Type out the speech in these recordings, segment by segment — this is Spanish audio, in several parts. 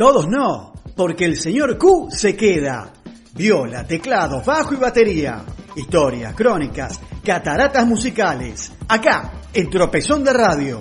Todos no, porque el señor Q se queda. Viola, teclado, bajo y batería. Historias, crónicas, cataratas musicales. Acá, en Tropezón de Radio.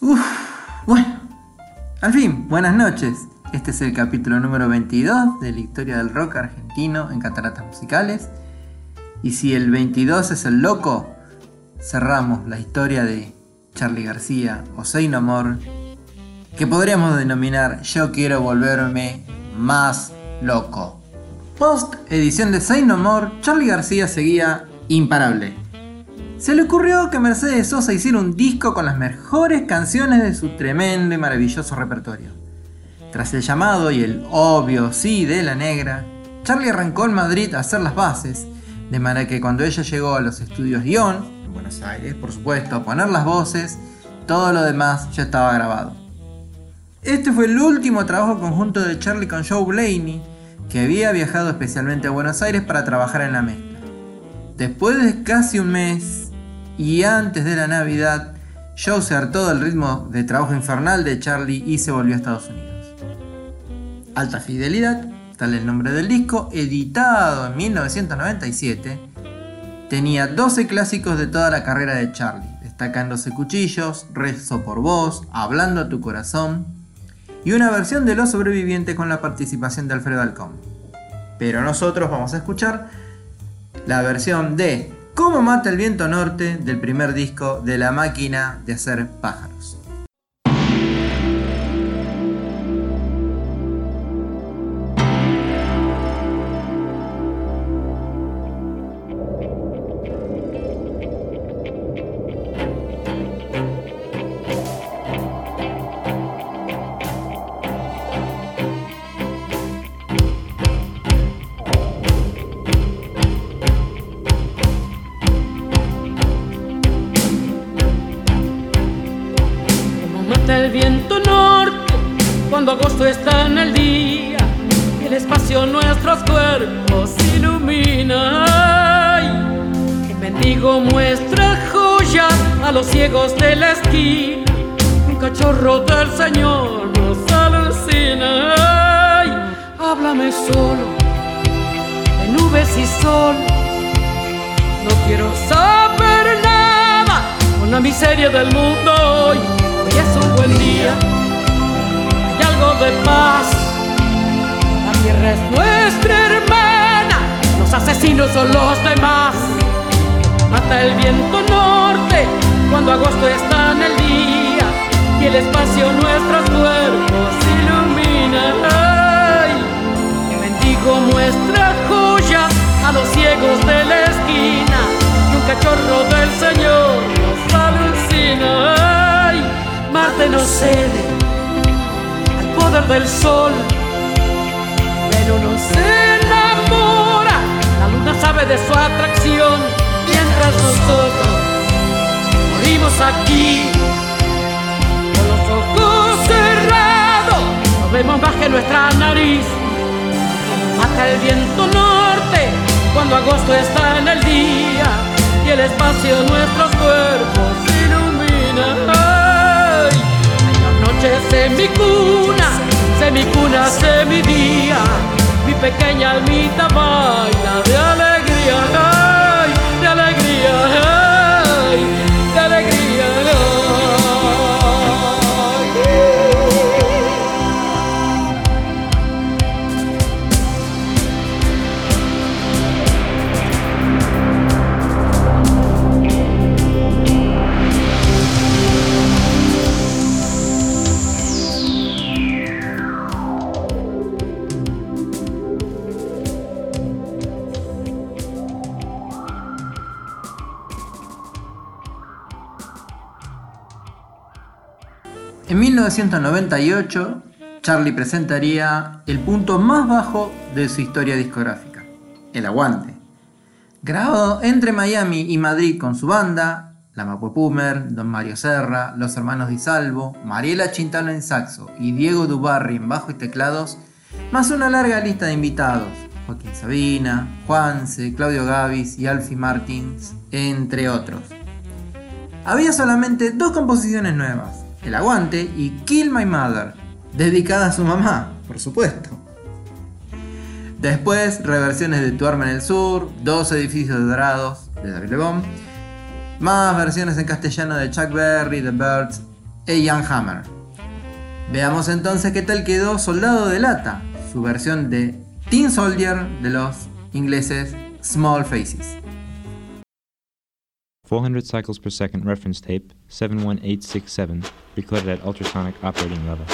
Uf, bueno, al fin, buenas noches. Este es el capítulo número 22 de la historia del rock argentino en cataratas musicales. Y si el 22 es el loco, cerramos la historia de Charlie García o Say No More, que podríamos denominar Yo quiero volverme más loco. Post edición de Say No More, Charlie García seguía imparable. Se le ocurrió que Mercedes Sosa hiciera un disco con las mejores canciones de su tremendo y maravilloso repertorio. Tras el llamado y el obvio sí de la negra, Charlie arrancó en Madrid a hacer las bases, de manera que cuando ella llegó a los estudios Guión, Buenos Aires, por supuesto, poner las voces, todo lo demás ya estaba grabado. Este fue el último trabajo conjunto de Charlie con Joe Blaney, que había viajado especialmente a Buenos Aires para trabajar en la mezcla. Después de casi un mes y antes de la Navidad, Joe se hartó del ritmo de trabajo infernal de Charlie y se volvió a Estados Unidos. Alta Fidelidad, tal el nombre del disco, editado en 1997, tenía 12 clásicos de toda la carrera de Charlie, destacándose Cuchillos, Rezo por Vos, Hablando a tu Corazón, y una versión de Los Sobrevivientes con la participación de Alfredo Alcón. Pero nosotros vamos a escuchar la versión de Cómo mata el viento norte del primer disco de La máquina de hacer pájaros. Está en el día el espacio nuestros cuerpos ilumina. Ay, que mendigo muestra joyas a los ciegos de la esquina. Un cachorro del Señor nos alucina. Háblame solo de nubes y sol. No quiero saber nada con la miseria del mundo hoy. Hoy es un buen día, algo de paz. La tierra es nuestra hermana, los asesinos son los demás. Mata el viento norte cuando agosto está en el día y el espacio nuestros cuerpos ilumina. Ay, mendigo muestra joyas a los ciegos de la esquina y un cachorro del Señor nos alucina. Ay, Marte no cede poder del sol, pero no se enamora. La luna sabe de su atracción mientras nosotros morimos aquí con los ojos cerrados. No vemos más que nuestra nariz hasta el viento norte cuando agosto está en el día y el espacio nuestros cuerpos la noche es mi cuna, mi cuna, mi día, mi pequeña almita baila En 1998, Charlie presentaría el punto más bajo de su historia discográfica, El Aguante. Grabado entre Miami y Madrid con su banda, La Pumer, Don Mario Serra, Los Hermanos Di Salvo, Mariela Chintalo en saxo y Diego Dubarri en bajo y teclados, más una larga lista de invitados, Joaquín Sabina, Juanse, Claudio Gavis y Alfie Martins, entre otros. había solamente dos composiciones nuevas, El Aguante y Kill My Mother, dedicada a su mamá, por supuesto. Después, reversiones de Tu Arma en el Sur, Dos Edificios Dorados, de David Lebón, más versiones en castellano de Chuck Berry, The Birds e Young Hammer. Veamos entonces qué tal quedó Soldado de Lata, su versión de Teen Soldier de los ingleses Small Faces. 400 cycles per second reference tape 71867 recorded at ultrasonic operating level.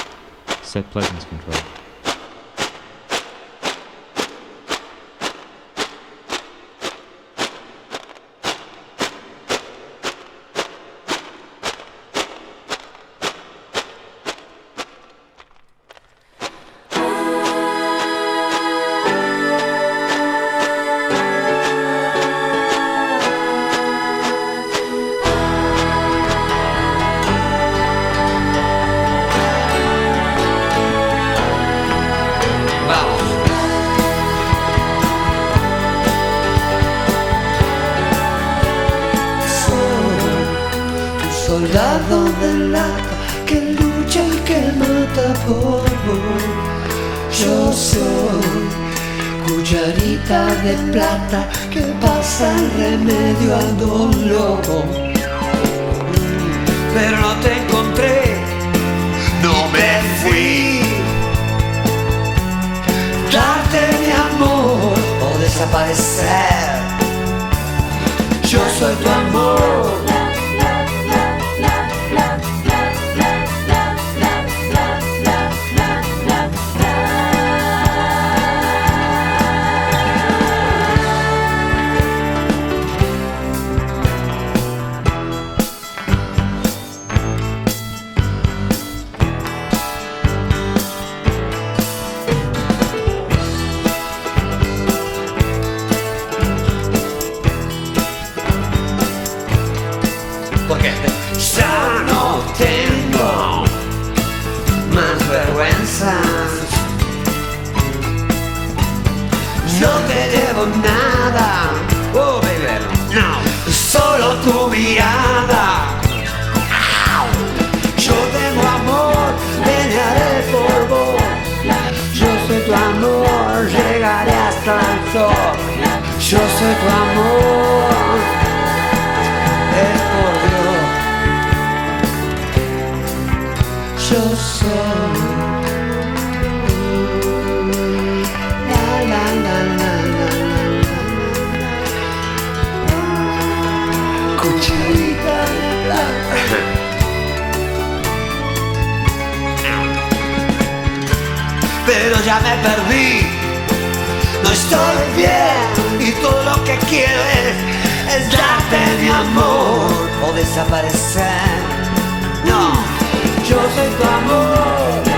Set pleasance control. Soy cucharita de plata que pasa el remedio al dolor. Pero no te encontré, no me fui. Darte mi amor o desaparecer. Yo soy tu amor. No te debo nada, oh baby, no, solo tu mirada. Yo tengo amor, pelearé por vos. Yo soy tu amor, llegaré hasta el sol. Yo soy tu amor es por Dios. Yo soy. Ya me perdí, no estoy bien y todo lo que quiero es es darte mi amor o desaparecer. No, yo soy tu amor.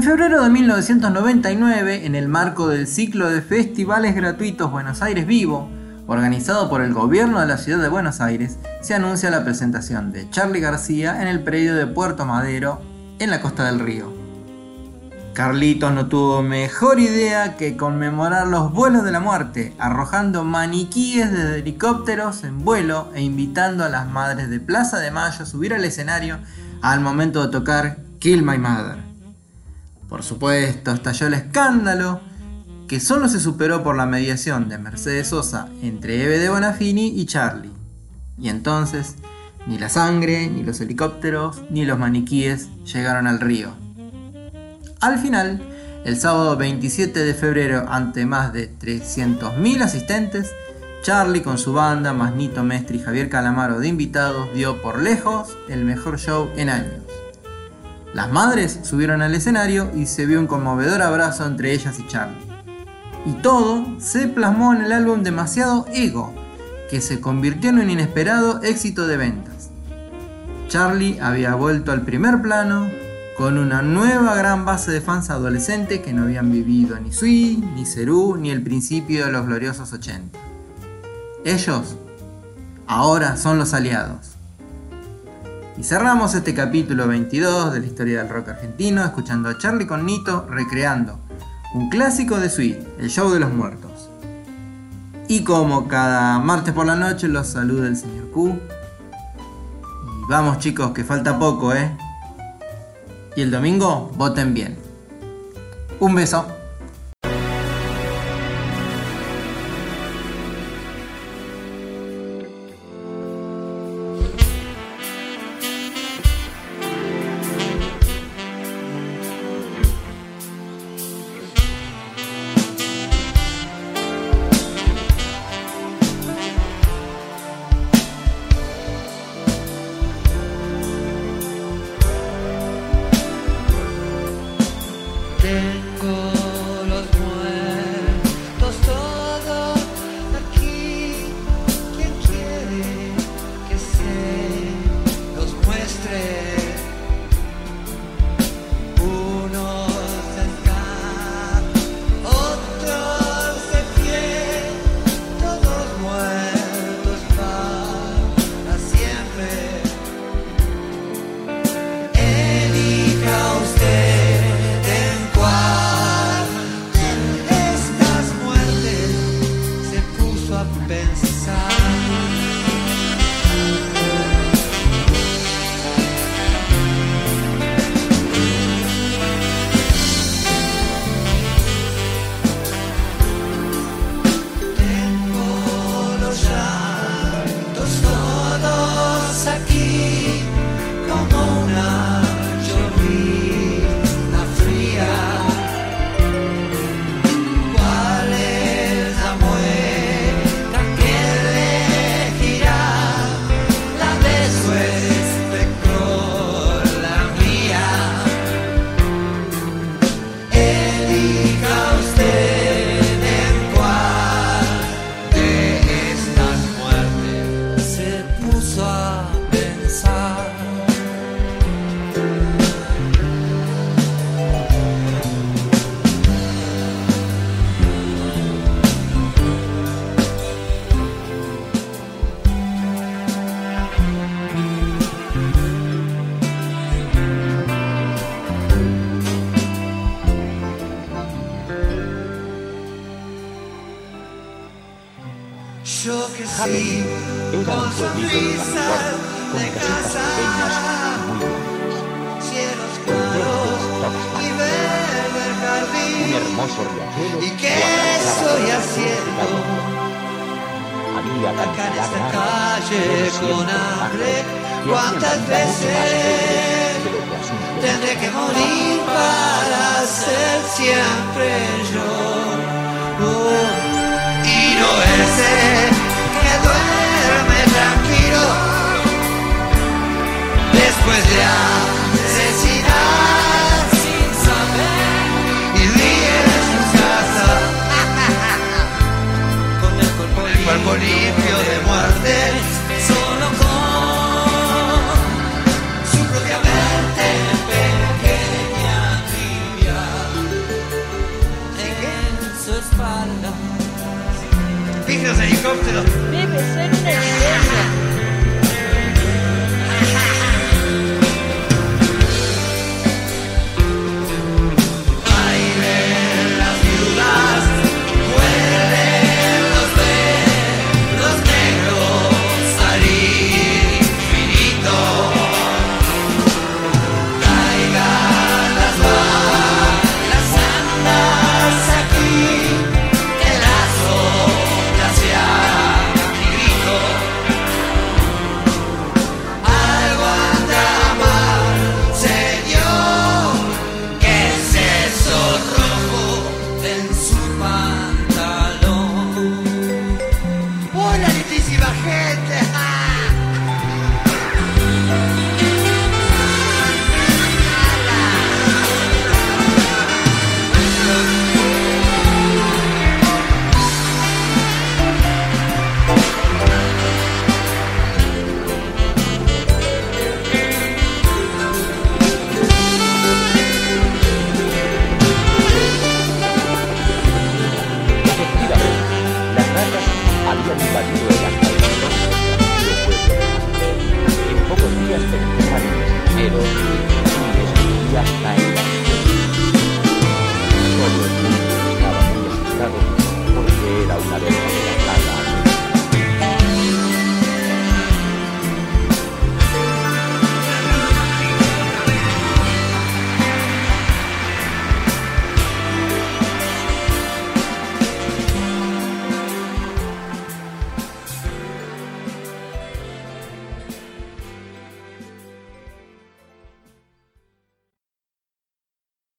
En febrero de 1999, en el marco del ciclo de festivales gratuitos Buenos Aires Vivo, organizado por el gobierno de la ciudad de Buenos Aires, se anuncia la presentación de Charlie García en el predio de Puerto Madero, en la costa del río. Carlitos no tuvo mejor idea que conmemorar los vuelos de la muerte, arrojando maniquíes desde helicópteros en vuelo e invitando a las madres de Plaza de Mayo a subir al escenario al momento de tocar Kill My Mother. Por supuesto, estalló el escándalo que solo se superó por la mediación de Mercedes Sosa entre Eve de Bonafini y Charlie. Y entonces, ni la sangre, ni los helicópteros, ni los maniquíes llegaron al río. Al final, el sábado 27 de febrero, ante más de 300.000 asistentes, Charlie con su banda, más Nito Mestre y Javier Calamaro de invitados, dio por lejos el mejor show en años. Las madres subieron al escenario y se vio un conmovedor abrazo entre ellas y Charlie. Y todo se plasmó en el álbum Demasiado Ego, que se convirtió en un inesperado éxito de ventas. Charlie había vuelto al primer plano con una nueva gran base de fans adolescentes que no habían vivido ni Sui, ni Cerú, ni el principio de los gloriosos 80. Ellos ahora son los aliados. Y cerramos este capítulo 22 de la historia del rock argentino escuchando a Charlie con Nito recreando un clásico de Sui, el show de los muertos. Y como cada martes por la noche los saluda el señor Q. Y vamos chicos, que falta poco, ¿eh? Y el domingo voten bien. Un beso. Que sí, con sonrisas de casa, cielos claros y verde jardín. hermoso riachuelo ¿Y qué estoy haciendo había acá en esta cantidad calle con hambre? ¿Cuántas veces tendré que morir para ser siempre yo? sortir. Bébé, c'est